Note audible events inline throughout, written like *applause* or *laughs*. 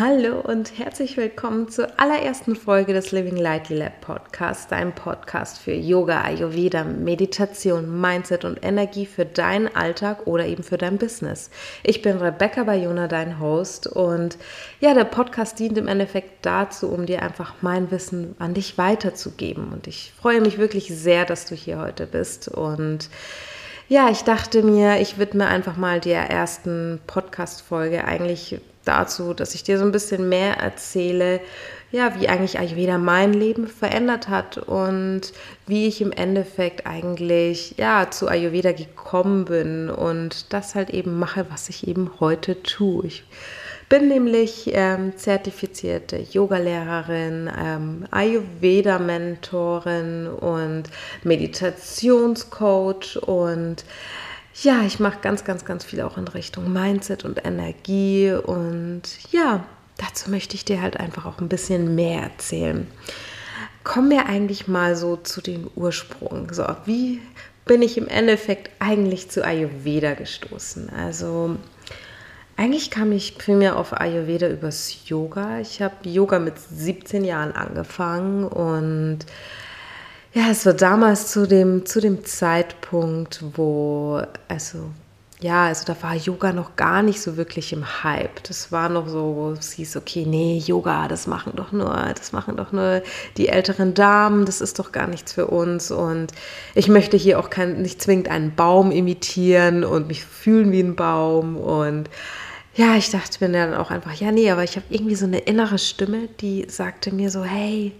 Hallo und herzlich willkommen zur allerersten Folge des Living Lightly Lab Podcast, dein Podcast für Yoga, Ayurveda, Meditation, Mindset und Energie für deinen Alltag oder eben für dein Business. Ich bin Rebecca Bayona, dein Host und ja, der Podcast dient im Endeffekt dazu, um dir einfach mein Wissen an dich weiterzugeben und ich freue mich wirklich sehr, dass du hier heute bist und ja, ich dachte mir, ich widme einfach mal der ersten Podcast-Folge eigentlich dazu, dass ich dir so ein bisschen mehr erzähle, ja, wie eigentlich Ayurveda mein Leben verändert hat und wie ich im Endeffekt eigentlich ja zu Ayurveda gekommen bin und das halt eben mache, was ich eben heute tue. Ich bin nämlich ähm, zertifizierte Yogalehrerin, ähm, Ayurveda-Mentorin und Meditationscoach und ja, ich mache ganz, ganz, ganz viel auch in Richtung Mindset und Energie. Und ja, dazu möchte ich dir halt einfach auch ein bisschen mehr erzählen. Kommen wir eigentlich mal so zu dem Ursprung. So, wie bin ich im Endeffekt eigentlich zu Ayurveda gestoßen? Also, eigentlich kam ich primär auf Ayurveda übers Yoga. Ich habe Yoga mit 17 Jahren angefangen und ja, es war damals zu dem, zu dem Zeitpunkt, wo, also, ja, also da war Yoga noch gar nicht so wirklich im Hype. Das war noch so, wo es hieß, okay, nee, Yoga, das machen doch nur, das machen doch nur die älteren Damen, das ist doch gar nichts für uns. Und ich möchte hier auch kein, nicht zwingend einen Baum imitieren und mich fühlen wie ein Baum. Und ja, ich dachte mir dann auch einfach, ja, nee, aber ich habe irgendwie so eine innere Stimme, die sagte mir so, hey,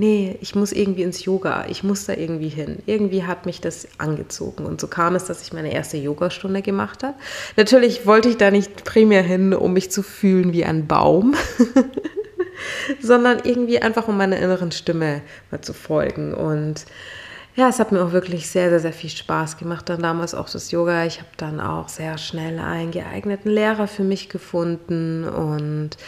nee, ich muss irgendwie ins Yoga, ich muss da irgendwie hin. Irgendwie hat mich das angezogen. Und so kam es, dass ich meine erste Yogastunde gemacht habe. Natürlich wollte ich da nicht primär hin, um mich zu fühlen wie ein Baum, *laughs* sondern irgendwie einfach, um meiner inneren Stimme mal zu folgen. Und ja, es hat mir auch wirklich sehr, sehr, sehr viel Spaß gemacht. Dann damals auch das Yoga. Ich habe dann auch sehr schnell einen geeigneten Lehrer für mich gefunden und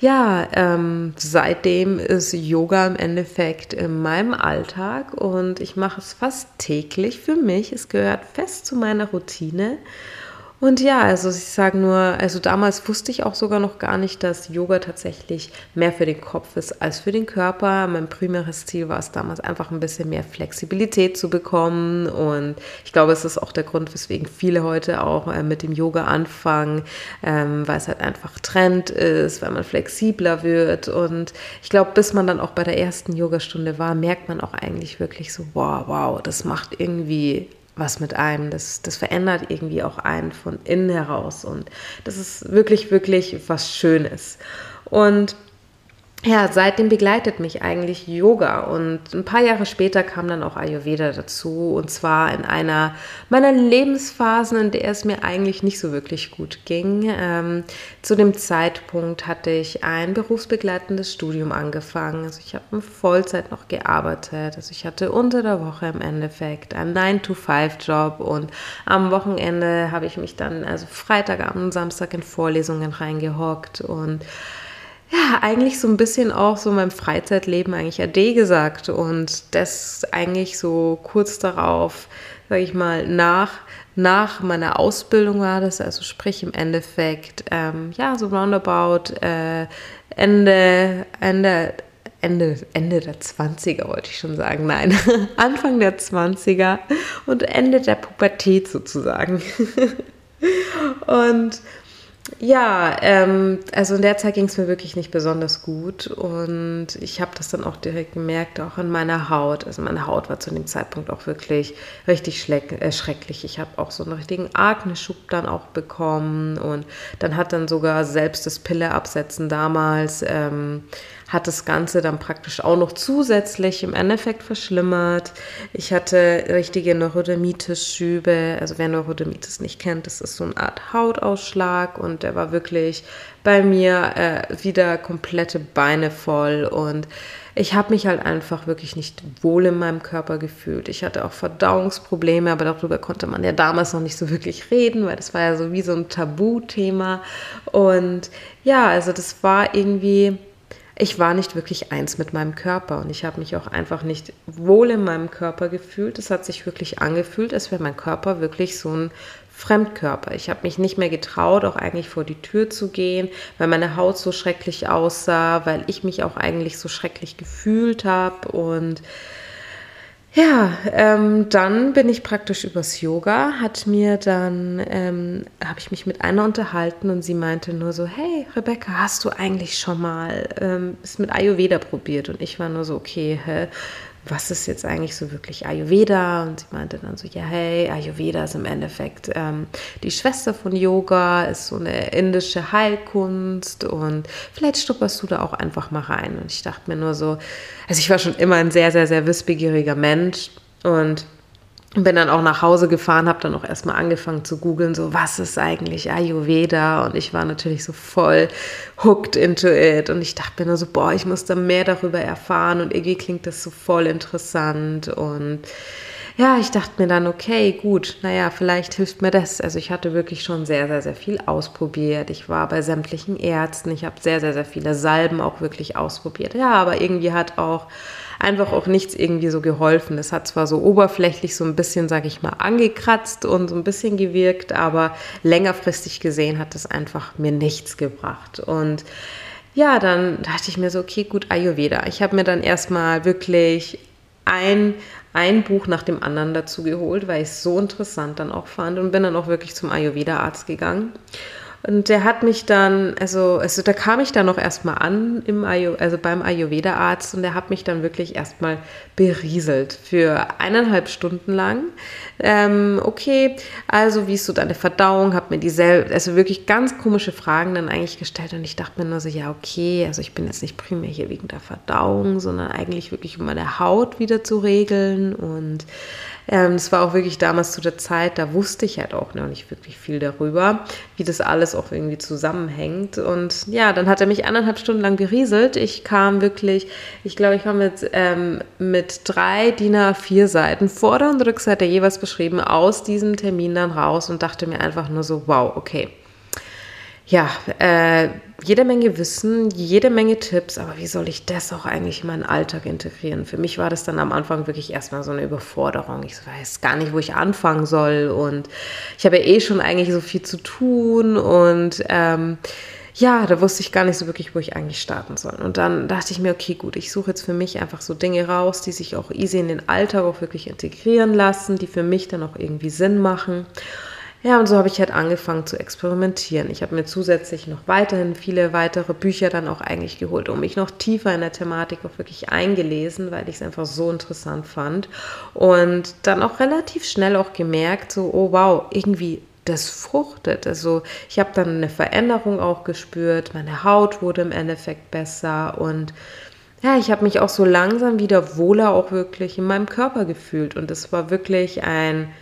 ja, ähm, seitdem ist Yoga im Endeffekt in meinem Alltag und ich mache es fast täglich für mich. Es gehört fest zu meiner Routine und ja, also ich sage nur, also damals wusste ich auch sogar noch gar nicht, dass Yoga tatsächlich mehr für den Kopf ist als für den Körper. Mein primäres Ziel war es damals einfach ein bisschen mehr Flexibilität zu bekommen und ich glaube, es ist auch der Grund, weswegen viele heute auch äh, mit dem Yoga anfangen, ähm, weil es halt einfach Trend ist, weil man flexibler wird und ich glaube, bis man dann auch bei der ersten Yogastunde war, merkt man auch eigentlich wirklich so, wow, wow, das macht irgendwie was mit einem. Das, das verändert irgendwie auch einen von innen heraus. Und das ist wirklich, wirklich was Schönes. Und ja, seitdem begleitet mich eigentlich Yoga und ein paar Jahre später kam dann auch Ayurveda dazu und zwar in einer meiner Lebensphasen, in der es mir eigentlich nicht so wirklich gut ging. Ähm, zu dem Zeitpunkt hatte ich ein berufsbegleitendes Studium angefangen. Also ich habe in Vollzeit noch gearbeitet. Also ich hatte unter der Woche im Endeffekt einen 9-to-5-Job und am Wochenende habe ich mich dann, also Freitagabend und Samstag in Vorlesungen reingehockt und ja, eigentlich so ein bisschen auch so meinem Freizeitleben eigentlich Ade gesagt und das eigentlich so kurz darauf, sage ich mal, nach, nach meiner Ausbildung war das, also sprich im Endeffekt, ähm, ja, so roundabout äh, Ende, Ende, Ende, Ende der 20er wollte ich schon sagen, nein, *laughs* Anfang der 20er und Ende der Pubertät sozusagen. *laughs* und ja, ähm, also in der Zeit ging es mir wirklich nicht besonders gut und ich habe das dann auch direkt gemerkt, auch in meiner Haut. Also meine Haut war zu dem Zeitpunkt auch wirklich richtig äh, schrecklich. Ich habe auch so einen richtigen Akne-Schub dann auch bekommen und dann hat dann sogar selbst das Pille absetzen damals ähm, hat das Ganze dann praktisch auch noch zusätzlich im Endeffekt verschlimmert. Ich hatte richtige Neurodermitis-Schübe. Also wer Neurodermitis nicht kennt, das ist so eine Art Hautausschlag und der war wirklich bei mir äh, wieder komplette Beine voll und ich habe mich halt einfach wirklich nicht wohl in meinem Körper gefühlt. Ich hatte auch Verdauungsprobleme, aber darüber konnte man ja damals noch nicht so wirklich reden, weil das war ja so wie so ein Tabuthema. Und ja, also das war irgendwie, ich war nicht wirklich eins mit meinem Körper und ich habe mich auch einfach nicht wohl in meinem Körper gefühlt. Es hat sich wirklich angefühlt, als wäre mein Körper wirklich so ein Fremdkörper. Ich habe mich nicht mehr getraut, auch eigentlich vor die Tür zu gehen, weil meine Haut so schrecklich aussah, weil ich mich auch eigentlich so schrecklich gefühlt habe. Und ja, ähm, dann bin ich praktisch übers Yoga, hat mir dann, ähm, habe ich mich mit einer unterhalten und sie meinte nur so, hey Rebecca, hast du eigentlich schon mal ähm, es mit Ayurveda probiert? Und ich war nur so, okay, hä? Was ist jetzt eigentlich so wirklich Ayurveda? Und sie meinte dann so, ja, hey, Ayurveda ist im Endeffekt ähm, die Schwester von Yoga, ist so eine indische Heilkunst und vielleicht stupperst du da auch einfach mal rein. Und ich dachte mir nur so, also ich war schon immer ein sehr, sehr, sehr wissbegieriger Mensch und bin dann auch nach Hause gefahren, habe dann auch erstmal angefangen zu googeln, so was ist eigentlich Ayurveda? Und ich war natürlich so voll hooked into it. Und ich dachte mir nur so, boah, ich muss da mehr darüber erfahren. Und irgendwie klingt das so voll interessant. Und ja, ich dachte mir dann, okay, gut, naja, vielleicht hilft mir das. Also ich hatte wirklich schon sehr, sehr, sehr viel ausprobiert. Ich war bei sämtlichen Ärzten, ich habe sehr, sehr, sehr viele Salben auch wirklich ausprobiert. Ja, aber irgendwie hat auch einfach auch nichts irgendwie so geholfen. Es hat zwar so oberflächlich so ein bisschen, sage ich mal, angekratzt und so ein bisschen gewirkt, aber längerfristig gesehen hat es einfach mir nichts gebracht. Und ja, dann dachte ich mir so, okay, gut, Ayurveda. Ich habe mir dann erstmal wirklich ein, ein Buch nach dem anderen dazu geholt, weil ich es so interessant dann auch fand und bin dann auch wirklich zum Ayurveda-Arzt gegangen. Und der hat mich dann, also, also da kam ich dann noch erstmal an im Ayu, also beim Ayurveda-Arzt und der hat mich dann wirklich erstmal berieselt für eineinhalb Stunden lang. Ähm, okay, also wie ist so deine Verdauung? Hab mir dieselbe, also wirklich ganz komische Fragen dann eigentlich gestellt und ich dachte mir nur so, ja, okay, also ich bin jetzt nicht primär hier wegen der Verdauung, sondern eigentlich wirklich um meine Haut wieder zu regeln und ähm, das war auch wirklich damals zu der Zeit, da wusste ich halt auch noch nicht wirklich viel darüber, wie das alles auch irgendwie zusammenhängt. Und ja, dann hat er mich eineinhalb Stunden lang gerieselt. Ich kam wirklich, ich glaube, ich war mit, ähm, mit drei DIN A4 Seiten, Vorder- und Rückseite jeweils beschrieben, aus diesem Termin dann raus und dachte mir einfach nur so, wow, okay ja, äh, jede Menge Wissen, jede Menge Tipps, aber wie soll ich das auch eigentlich in meinen Alltag integrieren? Für mich war das dann am Anfang wirklich erstmal so eine Überforderung. Ich weiß gar nicht, wo ich anfangen soll und ich habe ja eh schon eigentlich so viel zu tun und ähm, ja, da wusste ich gar nicht so wirklich, wo ich eigentlich starten soll. Und dann dachte ich mir, okay, gut, ich suche jetzt für mich einfach so Dinge raus, die sich auch easy in den Alltag auch wirklich integrieren lassen, die für mich dann auch irgendwie Sinn machen. Ja, und so habe ich halt angefangen zu experimentieren. Ich habe mir zusätzlich noch weiterhin viele weitere Bücher dann auch eigentlich geholt, um mich noch tiefer in der Thematik auch wirklich eingelesen, weil ich es einfach so interessant fand. Und dann auch relativ schnell auch gemerkt, so, oh wow, irgendwie das fruchtet. Also ich habe dann eine Veränderung auch gespürt, meine Haut wurde im Endeffekt besser und ja, ich habe mich auch so langsam wieder wohler auch wirklich in meinem Körper gefühlt und es war wirklich ein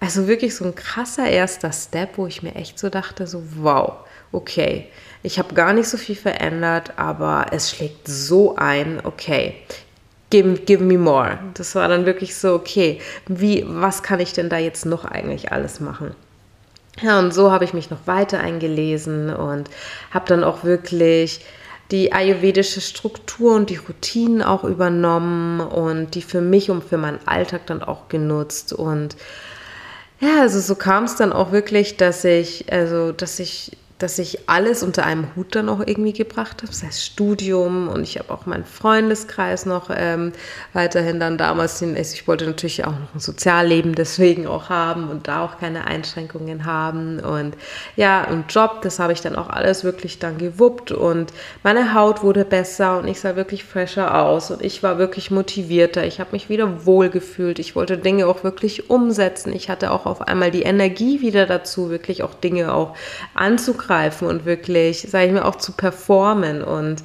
also wirklich so ein krasser erster Step, wo ich mir echt so dachte, so wow, okay, ich habe gar nicht so viel verändert, aber es schlägt so ein, okay, give, give me more. Das war dann wirklich so, okay, wie, was kann ich denn da jetzt noch eigentlich alles machen? Ja, und so habe ich mich noch weiter eingelesen und habe dann auch wirklich die ayurvedische Struktur und die Routinen auch übernommen und die für mich und für meinen Alltag dann auch genutzt und ja, also so kam es dann auch wirklich, dass ich, also dass ich dass ich alles unter einem Hut dann auch irgendwie gebracht habe, das heißt Studium und ich habe auch meinen Freundeskreis noch ähm, weiterhin dann damals, also ich wollte natürlich auch noch ein Sozialleben deswegen auch haben und da auch keine Einschränkungen haben. Und ja, und Job, das habe ich dann auch alles wirklich dann gewuppt und meine Haut wurde besser und ich sah wirklich fresher aus und ich war wirklich motivierter, ich habe mich wieder wohlgefühlt, ich wollte Dinge auch wirklich umsetzen, ich hatte auch auf einmal die Energie wieder dazu, wirklich auch Dinge auch anzugreifen zugreifen und wirklich, sage ich mir, auch zu performen. Und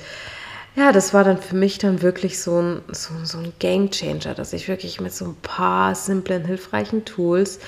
ja, das war dann für mich dann wirklich so ein, so, so ein Game Changer, dass ich wirklich mit so ein paar simplen, hilfreichen Tools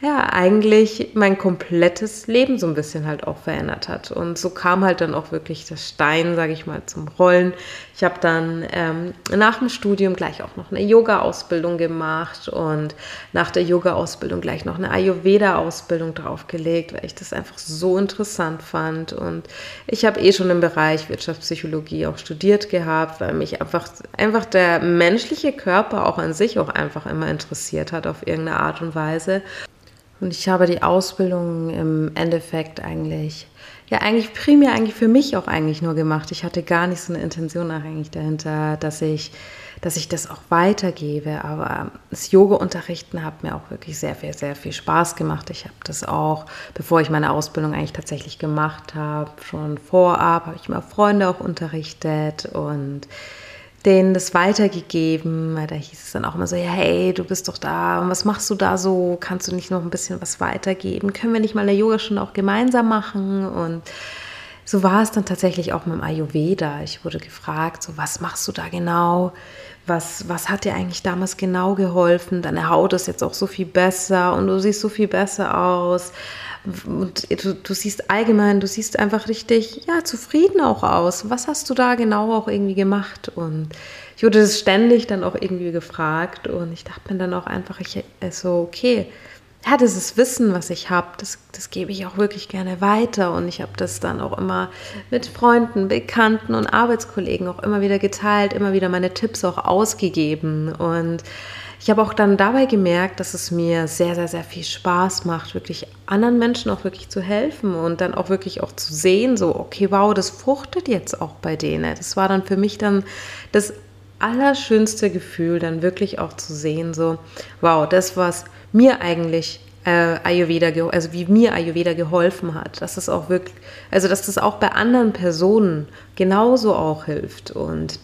ja, eigentlich mein komplettes Leben so ein bisschen halt auch verändert hat. Und so kam halt dann auch wirklich das Stein, sage ich mal, zum Rollen. Ich habe dann ähm, nach dem Studium gleich auch noch eine Yoga-Ausbildung gemacht und nach der Yoga-Ausbildung gleich noch eine Ayurveda-Ausbildung draufgelegt, weil ich das einfach so interessant fand. Und ich habe eh schon im Bereich Wirtschaftspsychologie auch studiert gehabt, weil mich einfach, einfach der menschliche Körper auch an sich auch einfach immer interessiert hat auf irgendeine Art und Weise. Und ich habe die Ausbildung im Endeffekt eigentlich, ja, eigentlich primär eigentlich für mich auch eigentlich nur gemacht. Ich hatte gar nicht so eine Intention eigentlich dahinter, dass ich, dass ich das auch weitergebe. Aber das Yoga-Unterrichten hat mir auch wirklich sehr viel, sehr viel Spaß gemacht. Ich habe das auch, bevor ich meine Ausbildung eigentlich tatsächlich gemacht habe, schon vorab, habe ich mal Freunde auch unterrichtet und denen das weitergegeben. Da hieß es dann auch immer so, ja, hey, du bist doch da, was machst du da so? Kannst du nicht noch ein bisschen was weitergeben? Können wir nicht mal eine Yogastunde auch gemeinsam machen? Und so war es dann tatsächlich auch mit dem Ayurveda. Ich wurde gefragt, so, was machst du da genau? Was, was hat dir eigentlich damals genau geholfen? Deine Haut ist jetzt auch so viel besser und du siehst so viel besser aus. Und du, du, siehst allgemein, du siehst einfach richtig, ja, zufrieden auch aus. Was hast du da genau auch irgendwie gemacht? Und ich wurde das ständig dann auch irgendwie gefragt und ich dachte mir dann auch einfach, ich so, also, okay, ja, dieses Wissen, was ich habe, das, das gebe ich auch wirklich gerne weiter. Und ich habe das dann auch immer mit Freunden, Bekannten und Arbeitskollegen auch immer wieder geteilt, immer wieder meine Tipps auch ausgegeben. Und ich habe auch dann dabei gemerkt, dass es mir sehr, sehr, sehr viel Spaß macht, wirklich anderen Menschen auch wirklich zu helfen und dann auch wirklich auch zu sehen, so, okay, wow, das fruchtet jetzt auch bei denen. Das war dann für mich dann das allerschönste Gefühl, dann wirklich auch zu sehen, so, wow, das, was mir eigentlich äh, Ayurveda, also wie mir Ayurveda geholfen hat, dass es auch wirklich, also dass das auch bei anderen Personen genauso auch hilft. Und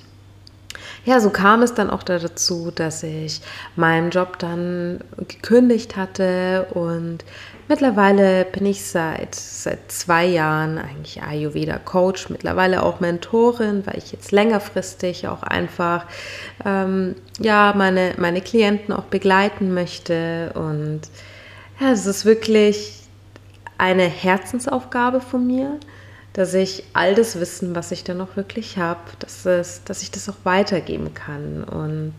ja, so kam es dann auch dazu, dass ich meinen Job dann gekündigt hatte und mittlerweile bin ich seit, seit zwei Jahren eigentlich Ayurveda-Coach, mittlerweile auch Mentorin, weil ich jetzt längerfristig auch einfach ähm, ja, meine, meine Klienten auch begleiten möchte und ja, es ist wirklich eine Herzensaufgabe von mir dass ich all das Wissen, was ich dann noch wirklich habe, dass, dass ich das auch weitergeben kann. Und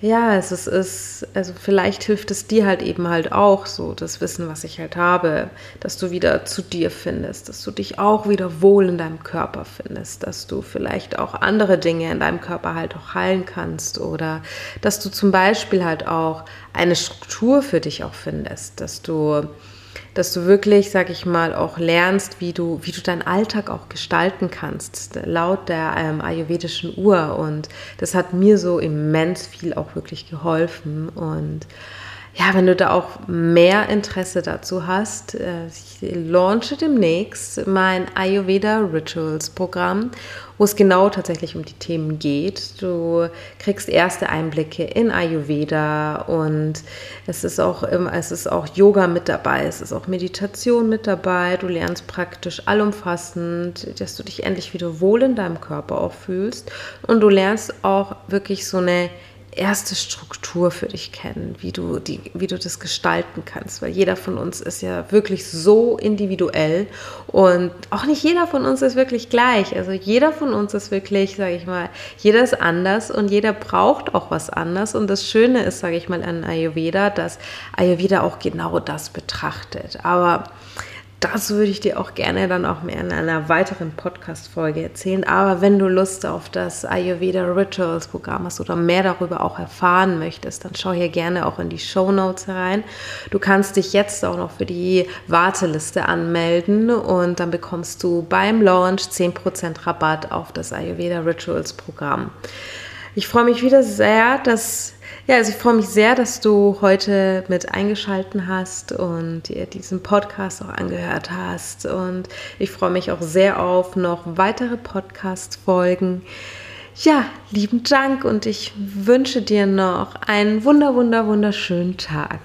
ja, es ist, ist, also vielleicht hilft es dir halt eben halt auch so, das Wissen, was ich halt habe, dass du wieder zu dir findest, dass du dich auch wieder wohl in deinem Körper findest, dass du vielleicht auch andere Dinge in deinem Körper halt auch heilen kannst oder dass du zum Beispiel halt auch eine Struktur für dich auch findest, dass du dass du wirklich, sag ich mal, auch lernst, wie du, wie du deinen Alltag auch gestalten kannst, laut der ähm, ayurvedischen Uhr. Und das hat mir so immens viel auch wirklich geholfen. Und ja, wenn du da auch mehr Interesse dazu hast, äh, ich launche demnächst mein Ayurveda Rituals Programm, wo es genau tatsächlich um die Themen geht. Du kriegst erste Einblicke in Ayurveda und es ist auch es ist auch Yoga mit dabei, es ist auch Meditation mit dabei. Du lernst praktisch allumfassend, dass du dich endlich wieder wohl in deinem Körper auch fühlst und du lernst auch wirklich so eine erste Struktur für dich kennen, wie du, die, wie du das gestalten kannst, weil jeder von uns ist ja wirklich so individuell und auch nicht jeder von uns ist wirklich gleich. Also jeder von uns ist wirklich, sage ich mal, jeder ist anders und jeder braucht auch was anders. Und das Schöne ist, sage ich mal, an Ayurveda, dass Ayurveda auch genau das betrachtet. Aber das würde ich dir auch gerne dann auch mehr in einer weiteren Podcast-Folge erzählen. Aber wenn du Lust auf das Ayurveda Rituals Programm hast oder mehr darüber auch erfahren möchtest, dann schau hier gerne auch in die Show Notes rein. Du kannst dich jetzt auch noch für die Warteliste anmelden und dann bekommst du beim Launch 10% Rabatt auf das Ayurveda Rituals Programm. Ich freue mich wieder sehr, dass ja, also ich freue mich sehr, dass du heute mit eingeschalten hast und dir diesen Podcast auch angehört hast. Und ich freue mich auch sehr auf noch weitere Podcast-Folgen. Ja, lieben Dank und ich wünsche dir noch einen wunder, wunder, wunderschönen Tag.